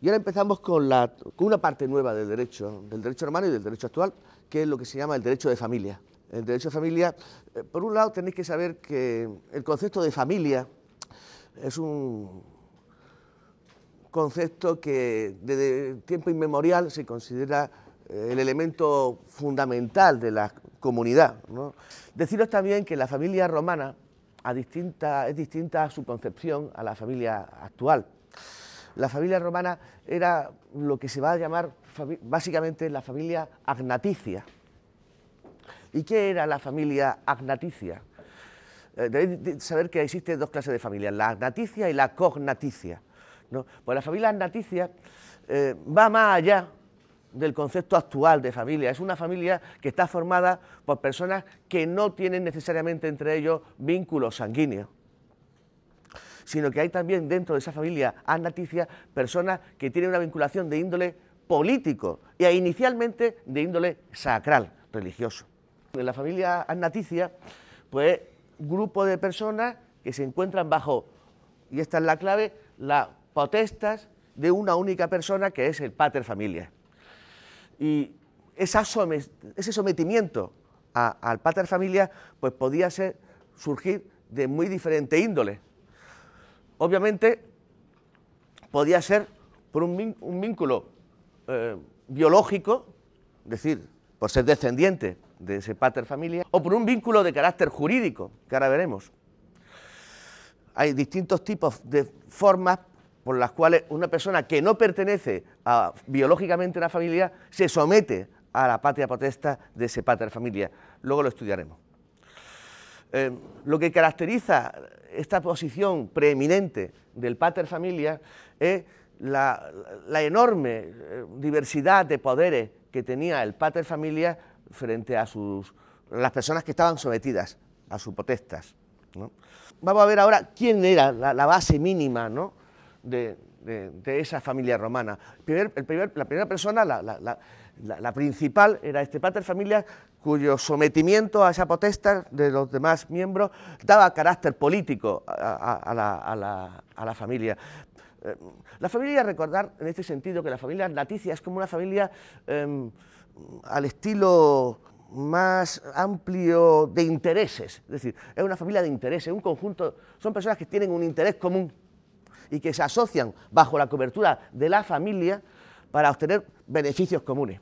Y ahora empezamos con, la, con una parte nueva del derecho, del derecho romano y del derecho actual, que es lo que se llama el derecho de familia. El derecho de familia, eh, por un lado tenéis que saber que el concepto de familia es un concepto que desde tiempo inmemorial se considera el elemento fundamental de la comunidad. Deciros también que la familia romana es distinta a su concepción a la familia actual la familia romana era lo que se va a llamar básicamente la familia agnaticia. ¿Y qué era la familia agnaticia? Eh, debéis saber que existen dos clases de familias, la agnaticia y la cognaticia. Pues la familia agnaticia eh, va más allá del concepto actual de familia. Es una familia que está formada por personas que no tienen necesariamente entre ellos vínculos sanguíneos sino que hay también dentro de esa familia agnaticia personas que tienen una vinculación de índole político e inicialmente de índole sacral, religioso. En la familia agnaticia, pues grupo de personas que se encuentran bajo, y esta es la clave, las potestas de una única persona que es el pater familia. Y ese sometimiento al pater familia, pues podía ser, surgir de muy diferente índole obviamente podía ser por un, vínculo eh, biológico, es decir, por ser descendiente de ese pater familia, o por un vínculo de carácter jurídico, que ahora veremos. Hay distintos tipos de formas por las cuales una persona que no pertenece biológicamente a una familia se somete a la patria potesta de ese pater familia. Luego lo estudiaremos. Eh, lo que caracteriza esta posición preeminente del pater familia es la, enorme eh, diversidad de poderes que tenía el pater familia frente a sus, las personas que estaban sometidas a sus potestas. Vamos a ver ahora quién era la, base mínima de, esa familia romana. la primera persona, la, principal, era este pater familia cuyo sometimiento a esa potestad de los demás miembros daba carácter político a, la, familia. Eh, la familia, recordar en este sentido que la familia naticia es como una familia em, al estilo más amplio de intereses, es decir, es una familia de intereses, un conjunto, son personas que tienen un interés común y que se asocian bajo la cobertura de la familia para obtener beneficios comunes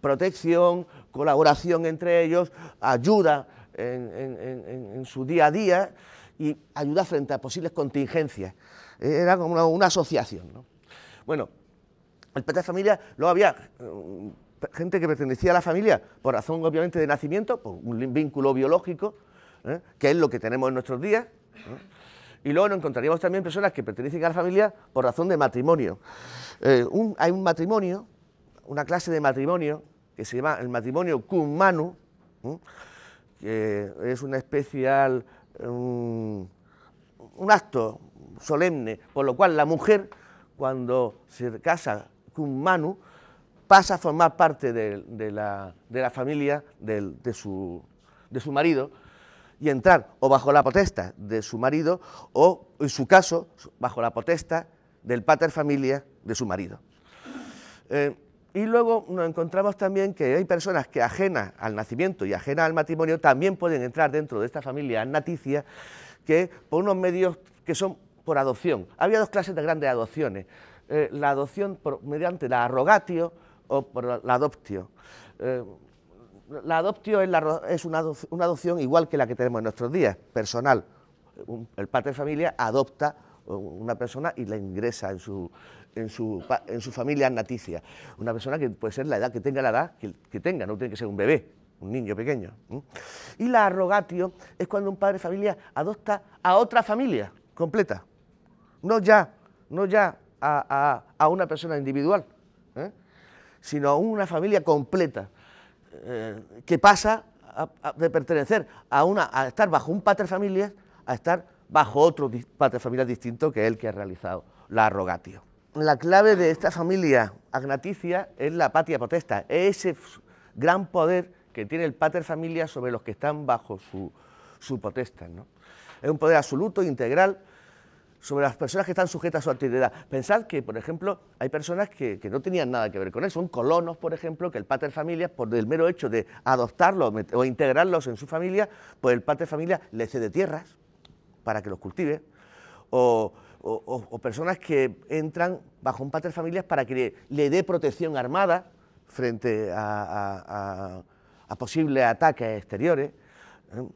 protección, colaboración entre ellos, ayuda en, su día a día y ayuda frente a posibles contingencias. Era como una, asociación. Bueno, el de familia, luego había eh, gente que pertenecía a la familia por razón obviamente de nacimiento, por un vínculo biológico, ¿eh? que es lo que tenemos en nuestros días. Y luego nos encontraríamos también personas que pertenecen a la familia por razón de matrimonio. Eh, hay un matrimonio una clase de matrimonio que se llama el matrimonio cum manu, que es una especial, un, acto solemne, por lo cual la mujer, cuando se casa cum manu, pasa a formar parte de, la, familia de, de su marido y entrar o bajo la potesta de su marido o, en su caso, bajo la potesta del pater familia de su marido. Eh, y luego nos encontramos también que hay personas que ajenas al nacimiento y ajenas al matrimonio también pueden entrar dentro de esta familia naticia, que por unos medios que son por adopción. Había dos clases de grandes adopciones, eh, la adopción mediante la arrogatio o por la adoptio. Eh, la adoptio es, una, adopción igual que la que tenemos en nuestros días, personal. el padre de familia adopta una persona y la ingresa en su, en su, en su familia naticia. Una persona que puede ser la edad que tenga la edad que, tenga, no tiene que ser un bebé, un niño pequeño. Y la arrogatio es cuando un padre de familia adopta a otra familia completa, no ya, no ya a, una persona individual, ¿eh? sino a una familia completa eh, que pasa de pertenecer a, una, a estar bajo un pater familia a estar bajo otro pater familia distinto que el que ha realizado la arrogatio la clave de esta familia agnaticia es la patria potesta, es ese gran poder que tiene el pater familia sobre los que están bajo su, su. ¿no? Es un poder absoluto, integral, sobre las personas que están sujetas a su actividad. Pensad que, por ejemplo, hay personas que, no tenían nada que ver con eso. Son colonos, por ejemplo, que el pater familia, por el mero hecho de adoptarlos o integrarlos en su familia, pues el pater familia le cede tierras para que los cultive. O, personas que entran bajo un pater familia para que le, dé protección armada frente a, a posibles ataques exteriores. ¿eh?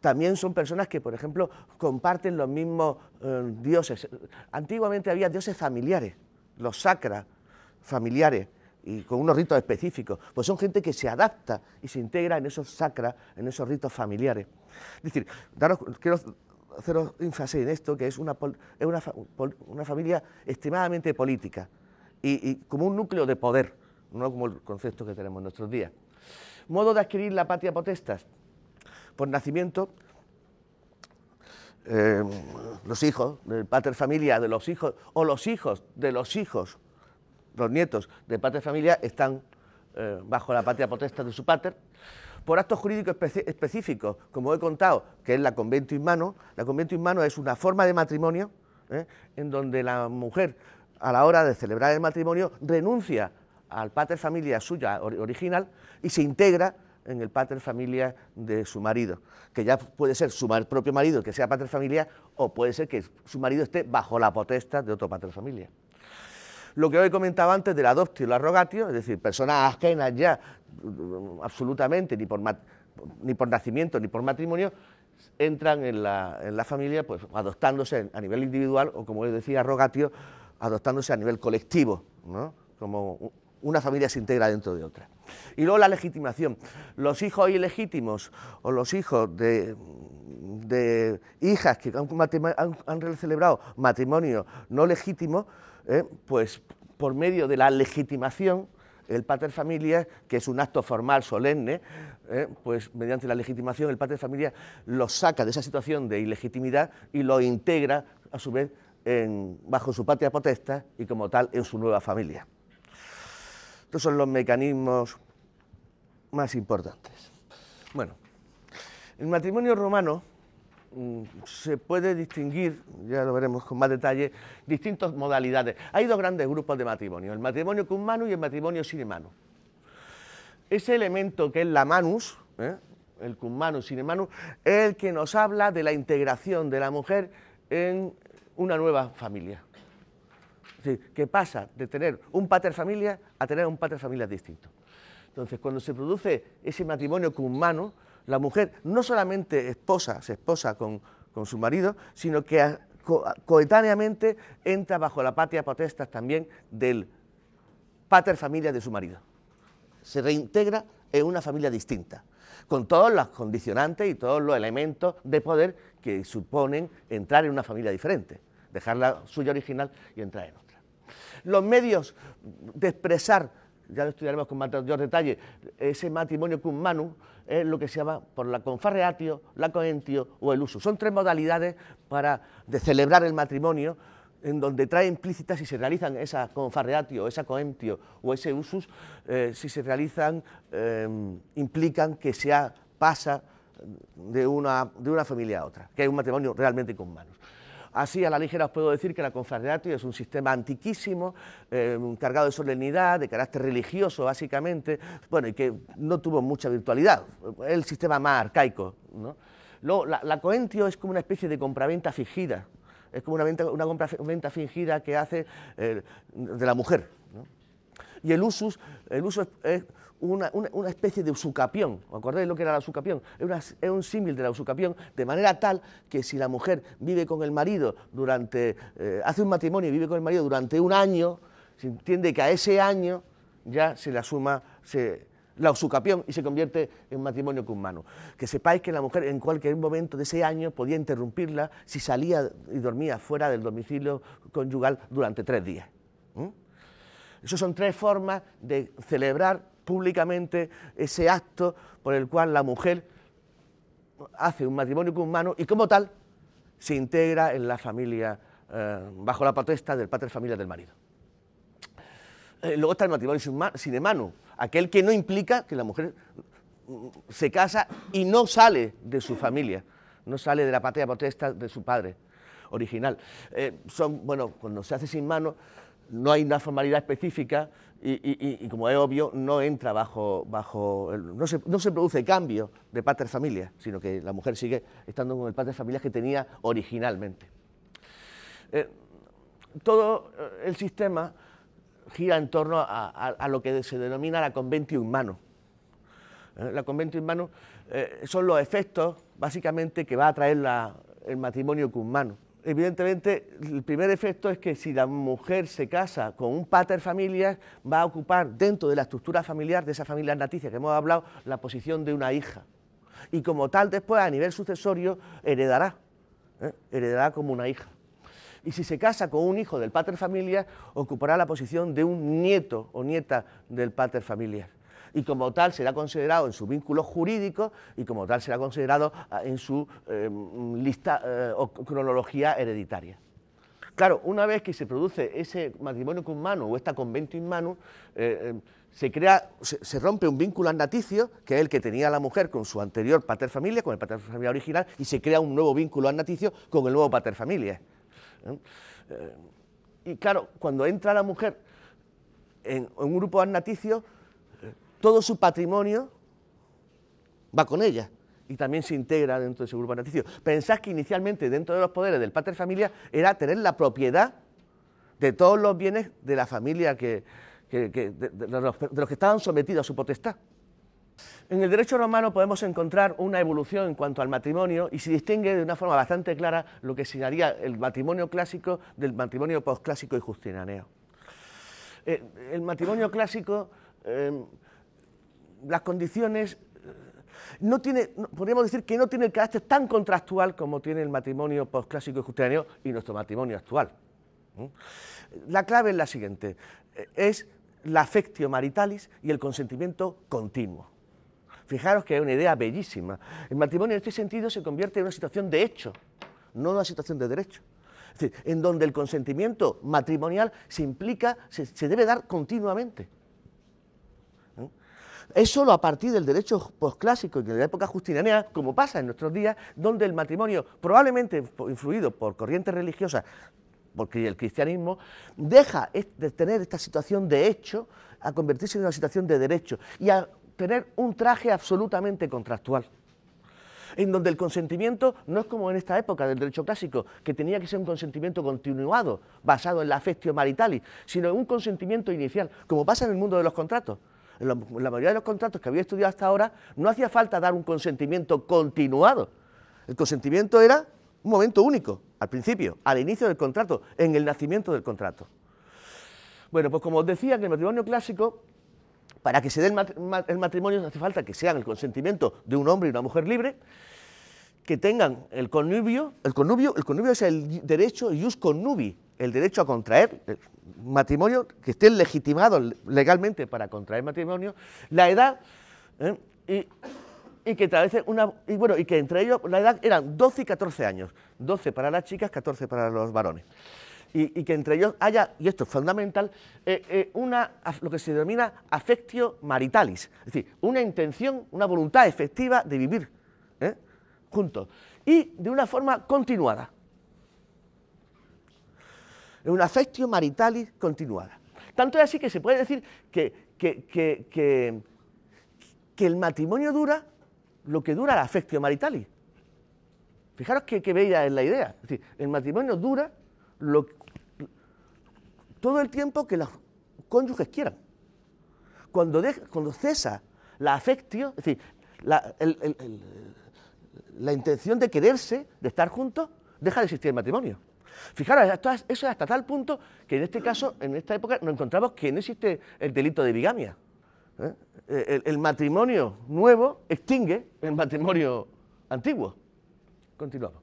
También son personas que, por ejemplo, comparten los mismos eh, dioses. Antiguamente había dioses familiares, los sacras familiares, y con unos ritos específicos. Pues son gente que se adapta y se integra en esos sacras, en esos ritos familiares. Es decir, quiero haceros énfasis en esto, que es una, una, familia extremadamente política y, y, como un núcleo de poder, no como el concepto que tenemos en nuestros días. Modo de adquirir la patria potestas por nacimiento, eh, los hijos del pater familia, de los hijos, o los hijos de los hijos, los nietos del pater familia, están eh, bajo la patria potesta de su pater, por actos jurídicos específicos, como he contado, que es la convento in mano. La convento in mano es una forma de matrimonio eh, en donde la mujer, a la hora de celebrar el matrimonio, renuncia al pater familia suya original y se integra en el pater familia de su marido, que ya puede ser su propio marido que sea pater familia o puede ser que su marido esté bajo la potestad de otro pater familia. Lo que hoy comentaba antes del adoptio y el arrogatio, es decir, personas ajenas ya mm, absolutamente ni por, ni por nacimiento ni por matrimonio, entran en la, en la familia pues adoptándose a nivel individual o como decía arrogatio, adoptándose a nivel colectivo, ¿no? como una familia se integra dentro de otra. Y luego la legitimación. Los hijos ilegítimos o los hijos de, hijas que han, celebrado matrimonio no legítimo, eh, pues por medio de la legitimación, el pater familia, que es un acto formal solemne, eh, pues mediante la legitimación el pater familia los saca de esa situación de ilegitimidad y lo integra a su vez bajo su patria potesta y como tal en su nueva familia. Estos son los mecanismos más importantes. Bueno, el matrimonio romano mm, se puede distinguir, ya lo veremos con más detalle, distintas modalidades. Hay dos grandes grupos de matrimonio, el matrimonio con y el matrimonio sin manu. Ese elemento que es la manus, ¿eh? el cum manu, sin manu, es el que nos habla de la integración de la mujer en una nueva familia. Decir, que pasa de tener un pater familia a tener un pater familia distinto. Entonces, cuando se produce ese matrimonio con mano, la mujer no solamente esposa, se esposa con, su marido, sino que coetáneamente entra bajo la patria potestas también del pater familia de su marido. Se reintegra en una familia distinta, con todos los condicionantes y todos los elementos de poder que suponen entrar en una familia diferente, dejar la suya original y entrar en otra. Los medios de expresar, ya lo estudiaremos con mayor detalle, ese matrimonio cum manu es lo que se llama por la confarreatio, la coentio o el uso. Son tres modalidades para de celebrar el matrimonio en donde trae implícitas si se realizan esa confarreatio, esa coentio o ese usus, eh, si se realizan, eh, implican que se pasa de una, de una familia a otra, que hay un matrimonio realmente con manos. Así, a la ligera os puedo decir que la confraternidad es un sistema antiquísimo, eh, cargado de solemnidad, de carácter religioso, básicamente, bueno, y que no tuvo mucha virtualidad. Es el sistema más arcaico. La, coentio es como una especie de compraventa fingida, es como una, venta, una compraventa fingida que hace eh, de la mujer. Y el usus, el uso es una, especie de usucapión. ¿Os acordáis lo que era la usucapión? Es, un símil de la usucapión, de manera tal que si la mujer vive con el marido durante, eh, hace un matrimonio y vive con el marido durante un año, se entiende que a ese año ya se le asuma la usucapión y se convierte en matrimonio con mano. Que sepáis que la mujer en cualquier momento de ese año podía interrumpirla si salía y dormía fuera del domicilio conyugal durante tres días. Esas son tres formas de celebrar públicamente ese acto por el cual la mujer hace un matrimonio con humano y como tal se integra en la familia, eh, bajo la potestad del padre familia del marido. Eh, luego está el matrimonio sine manu, aquel que no implica que la mujer mm, se casa y no sale de su familia, no sale de la patria potestad de su padre original. Eh, son, bueno, cuando se hace sin mano, no hay una formalidad específica y, como es obvio, no entra bajo, bajo no, se, no, se, produce cambio de pater familia, sino que la mujer sigue estando con el pater familia que tenía originalmente. Eh, todo el sistema gira en torno a, lo que se denomina la conventio in mano. ¿Eh? La conventio in mano eh, son los efectos, básicamente, que va a traer el matrimonio con mano. Evidentemente, el primer efecto es que si la mujer se casa con un pater familias, va a ocupar dentro de la estructura familiar de esa familia naticia que hemos hablado, la posición de una hija. Y como tal, después, a nivel sucesorio, heredará, ¿eh? heredará como una hija y si se casa con un hijo del pater familias, ocupará la posición de un nieto o nieta del pater familias. Y como tal será considerado en su vínculo jurídico y como tal será considerado en su lista o cronología hereditaria. Claro, una vez que se produce ese matrimonio con mano o esta convento in mano, eh, em, se crea, se, rompe un vínculo annaticio, que es el que tenía la mujer con su anterior pater familia, con el pater familia original, y se crea un nuevo vínculo annaticio con el nuevo pater familia. Eh, y claro, cuando entra la mujer en, un grupo annaticio, todo su patrimonio va con ella y también se integra dentro de ese grupo annaticio. Pensás que inicialmente dentro de los poderes del pater familia era tener la propiedad de todos los bienes de la familia que, de los que estaban sometidos a su potestad. En el derecho romano podemos encontrar una evolución en cuanto al matrimonio y se distingue de una forma bastante clara lo que señalaría el matrimonio clásico del matrimonio posclásico y justinianeo. Eh, el matrimonio clásico, em, las condiciones, eh, no tiene, podríamos decir que no tiene el carácter tan contractual como tiene el matrimonio posclásico y justinianeo y nuestro matrimonio actual. La clave es la siguiente, eh, es la affectio maritalis y el consentimiento continuo. Fijaros que es una idea bellísima. El matrimonio en este sentido se convierte en una situación de hecho, no una situación de derecho. Es decir, en donde el consentimiento matrimonial se implica, se, debe dar continuamente. Es solo a partir del derecho posclásico y de la época justinianea, como pasa en nuestros días, donde el matrimonio, probablemente influido por corrientes religiosas, porque el cristianismo deja de tener esta situación de hecho a convertirse en una situación de derecho y a tener un traje absolutamente contractual, en donde el consentimiento no es como en esta época del derecho clásico, que tenía que ser un consentimiento continuado, basado en la affectio maritali, sino un consentimiento inicial, como pasa en el mundo de los contratos. En la, mayoría de los contratos que había estudiado hasta ahora, no hacía falta dar un consentimiento continuado. El consentimiento era un momento único, al principio, al inicio del contrato, en el nacimiento del contrato. Bueno, pues como os decía, en el matrimonio clásico para que se dé el matrimonio hace falta que sean el consentimiento de un hombre y una mujer libre, que tengan el connubio, el connubio, el connubio es el derecho ius connubi, el derecho a contraer matrimonio, que estén legitimados legalmente para contraer matrimonio, la edad, ¿eh? y, que una, y bueno, y que entre ellos la edad eran 12 y 14 años, 12 para las chicas, 14 para los varones y, que entre ellos haya, y esto es fundamental, eh, eh, una, lo que se denomina affectio maritalis, es decir, una intención, una voluntad efectiva de vivir ¿eh? juntos y de una forma continuada. Una affectio maritalis continuada. Tanto es así que se puede decir que, que, el matrimonio dura lo que dura la affectio maritalis. Fijaros qué, bella es la idea. Es decir, el matrimonio dura lo, todo el tiempo que los cónyuges quieran. Cuando, cesa la afectio, es decir, la, intención de quererse, de estar juntos, deja de existir el matrimonio. Fijaros, eso es hasta tal punto que en este caso, en esta época, nos encontramos que no existe el delito de bigamia. ¿eh? El, matrimonio nuevo extingue el matrimonio antiguo. Continuamos.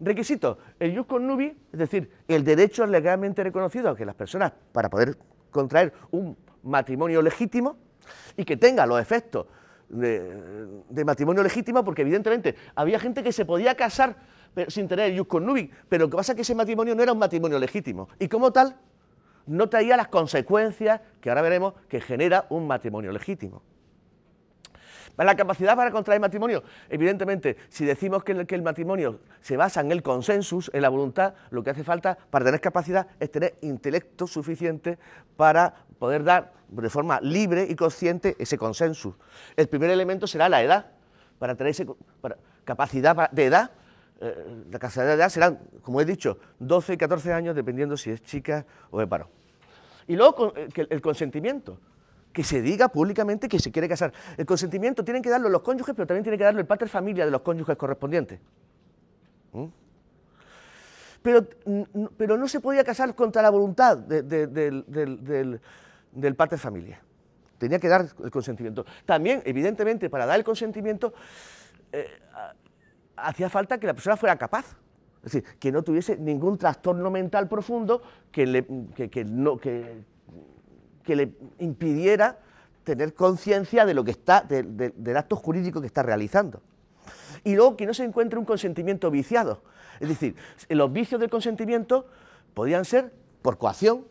Requisito, el jus connubi, es decir, el derecho legalmente reconocido a que las personas, para poder contraer un matrimonio legítimo y que tenga los efectos de, matrimonio legítimo, porque evidentemente había gente que se podía casar sin tener jus connubi, pero lo que pasa es que ese matrimonio no era un matrimonio legítimo y como tal no traía las consecuencias que ahora veremos que genera un matrimonio legítimo. La capacidad para contraer matrimonio, evidentemente, si decimos que el, matrimonio se basa en el consensus, en la voluntad, lo que hace falta para tener capacidad es tener intelecto suficiente para poder dar de forma libre y consciente ese consensus. El primer elemento será la edad, para tener esa capacidad de edad, eh, la capacidad de edad serán, como he dicho, 12 y 14 años, dependiendo si es chica o de paro. Y luego eh, el consentimiento que se diga públicamente que se quiere casar. El consentimiento tienen que darlo los cónyuges, pero también tiene que darlo el pater familia de los cónyuges correspondientes. ¿Mm? Pero, pero, no se podía casar contra la voluntad del, del, pater familia. Tenía que dar el consentimiento. También, evidentemente, para dar el consentimiento, eh, hacía falta que la persona fuera capaz. Es decir, que no tuviese ningún trastorno mental profundo que, le, impidiera tener conciencia de lo que está, del acto jurídico que está realizando. Y luego que no se encuentre un consentimiento viciado. Es decir, los vicios del consentimiento podían ser por coacción,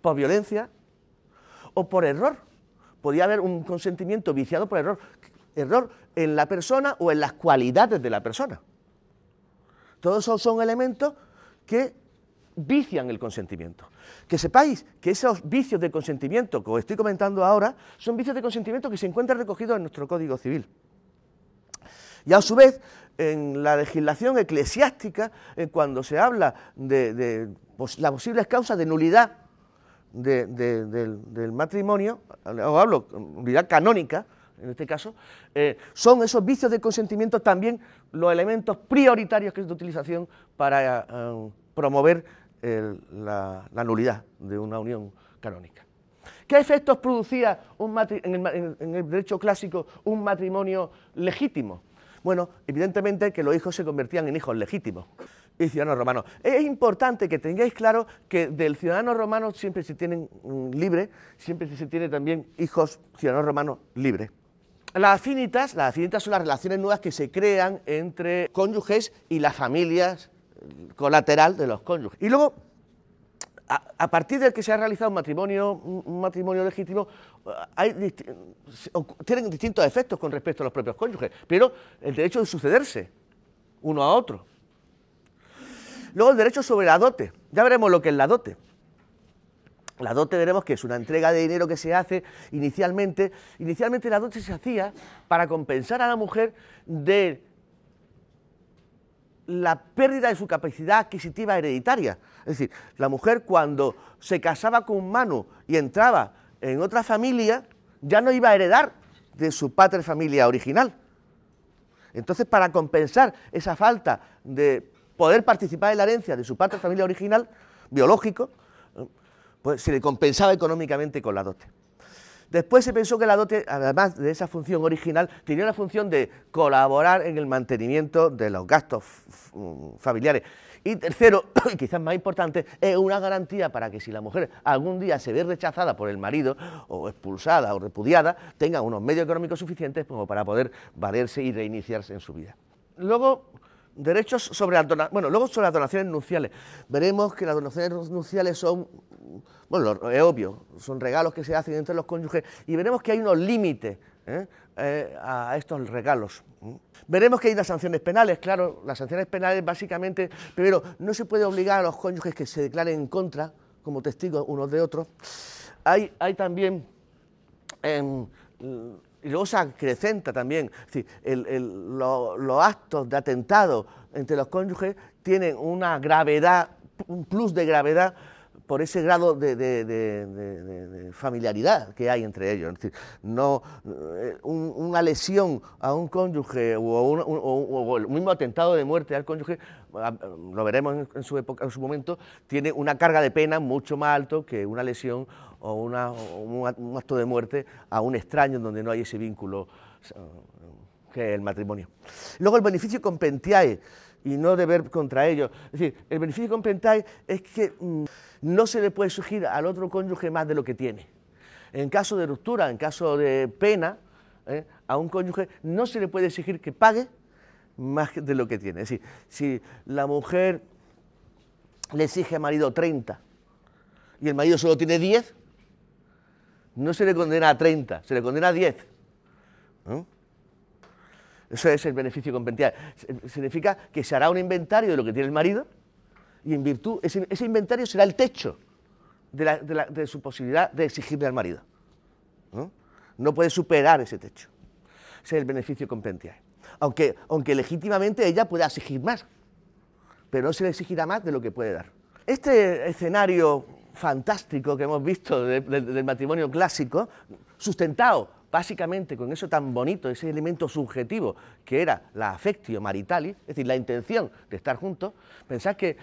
por violencia o por error. Podía haber un consentimiento viciado por error. Error en la persona o en las cualidades de la persona. Todos esos son elementos que vician el consentimiento. Que sepáis que esos vicios de consentimiento que os estoy comentando ahora son vicios de consentimiento que se encuentran recogidos en nuestro Código Civil. Y a su vez, en la legislación eclesiástica, eh, cuando se habla de, las posibles causas de nulidad del, matrimonio, o hablo nulidad canónica, en este caso, eh, son esos vicios de consentimiento también los elementos prioritarios que es de utilización para eh, promover la, nulidad de una unión canónica. ¿Qué efectos producía en, el, derecho clásico un matrimonio legítimo? Bueno, evidentemente que los hijos se convertían en hijos legítimos y ciudadanos romanos. Es importante que tengáis claro que del ciudadano romano siempre se tienen mm, libre, siempre se tiene también hijos ciudadanos romanos libres. Las afinitas, las afinitas son las relaciones nuevas que se crean entre cónyuges y las familias colateral de los cónyuges. Y luego, a, partir del que se ha realizado un matrimonio, un matrimonio legítimo, hay, tienen distintos efectos con respecto a los propios cónyuges, pero el derecho de sucederse uno a otro. Luego el derecho sobre la dote. Ya veremos lo que es la dote. La dote veremos que es una entrega de dinero que se hace inicialmente. Inicialmente la dote se hacía para compensar a la mujer de la pérdida de su capacidad adquisitiva hereditaria. Es decir, la mujer cuando se casaba con un mano y entraba en otra familia, ya no iba a heredar de su padre familia original. Entonces, para compensar esa falta de poder participar en la herencia de su padre familia original, biológico, pues se le compensaba económicamente con la dote. Después se pensó que la dote, además de esa función original, tenía la función de colaborar en el mantenimiento de los gastos familiares. Y tercero, y quizás más importante, es una garantía para que si la mujer algún día se ve rechazada por el marido, o expulsada o repudiada, tenga unos medios económicos suficientes como para poder valerse y reiniciarse en su vida. Luego, derechos sobre las bueno, luego sobre las donaciones nupciales. Veremos que las donaciones nupciales son bueno, es obvio, son regalos que se hacen entre los cónyuges y veremos que hay unos límites ¿eh? Eh, a estos regalos. Veremos que hay unas sanciones penales, claro, las sanciones penales básicamente, primero, no se puede obligar a los cónyuges que se declaren en contra como testigos unos de otros. Hay, hay también, em, y luego se acrecenta también, los actos de atentado entre los cónyuges tienen una gravedad, un plus de gravedad por ese grado de, familiaridad que hay entre ellos. Es decir, no, eh, una lesión a un cónyuge o, el mismo atentado de muerte al cónyuge, ah, lo veremos en, su época, en su momento, tiene una carga de pena mucho más alto que una lesión o, una, un acto de muerte a un extraño donde no hay ese vínculo el matrimonio. Luego el beneficio compentiae y no deber contra ellos. Es decir, el beneficio compentiae es que mm, no se le puede exigir al otro cónyuge más de lo que tiene. En caso de ruptura, en caso de pena, ¿eh? a un cónyuge no se le puede exigir que pague más de lo que tiene. Es decir, si la mujer le exige al marido 30 y el marido solo tiene 10, no se le condena a 30, se le condena a 10. Eso es el beneficio competencial. Significa que se hará un inventario de lo que tiene el marido y en virtud, ese, inventario será el techo de, su posibilidad de exigirle al marido. ¿no? puede superar ese techo. Ese es el beneficio competencial. Aunque, aunque legítimamente ella pueda exigir más, pero no se le exigirá más de lo que puede dar. Este escenario fantástico que hemos visto del matrimonio clásico, sustentado básicamente con eso tan bonito, ese elemento subjetivo que era la afectio maritalis, es decir, la intención de estar juntos, pensad que,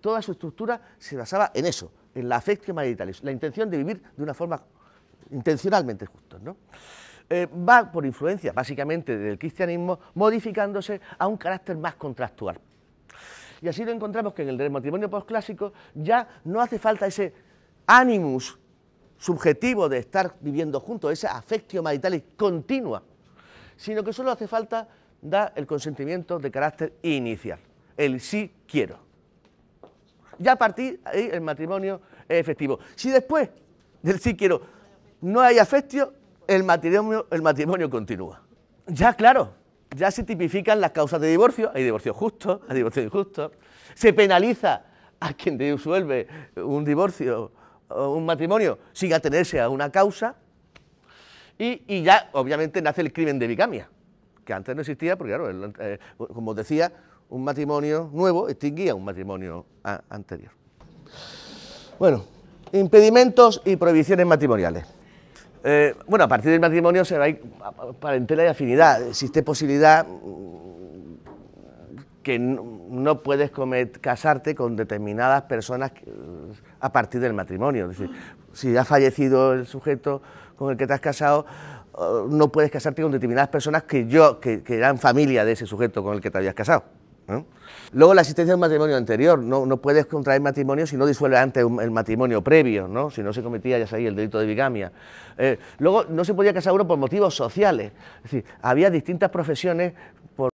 toda su estructura se basaba en eso, en la afectio maritalis, la intención de vivir de una forma intencionalmente justa. ¿no? Eh, va por influencia básicamente del cristianismo, modificándose a un carácter más contractual. Y así lo encontramos que en el matrimonio postclásico ya no hace falta ese animus subjetivo de estar viviendo juntos, esa afectio marital continua, sino que solo hace falta dar el consentimiento de carácter inicial, el sí quiero. Ya a partir ahí el matrimonio es efectivo. Si después del sí quiero no hay afectio, el matrimonio, el matrimonio continúa. Ya claro, ya se tipifican las causas de divorcio, hay divorcio justo, hay divorcio injusto, se penaliza a quien disuelve un divorcio un matrimonio sin atenerse a una causa y, ya obviamente nace el crimen de bigamia, que antes no existía porque claro, eh, como decía, un matrimonio nuevo extinguía un matrimonio anterior. Bueno, impedimentos y prohibiciones matrimoniales. Eh, bueno, a partir del matrimonio se va a ir parentela y afinidad. Existe posibilidad que no, puedes casarte con determinadas personas a partir del matrimonio. Es decir, si ha fallecido el sujeto con el que te has casado, eh, no puedes casarte con determinadas personas que yo, que, eran familia de ese sujeto con el que te habías casado. Luego la existencia de un matrimonio anterior, no, puedes contraer matrimonio si no disuelve antes el matrimonio previo, ¿no? si no se cometía ya sabéis el delito de bigamia. Eh, luego no se podía casar uno por motivos sociales, es decir, había distintas profesiones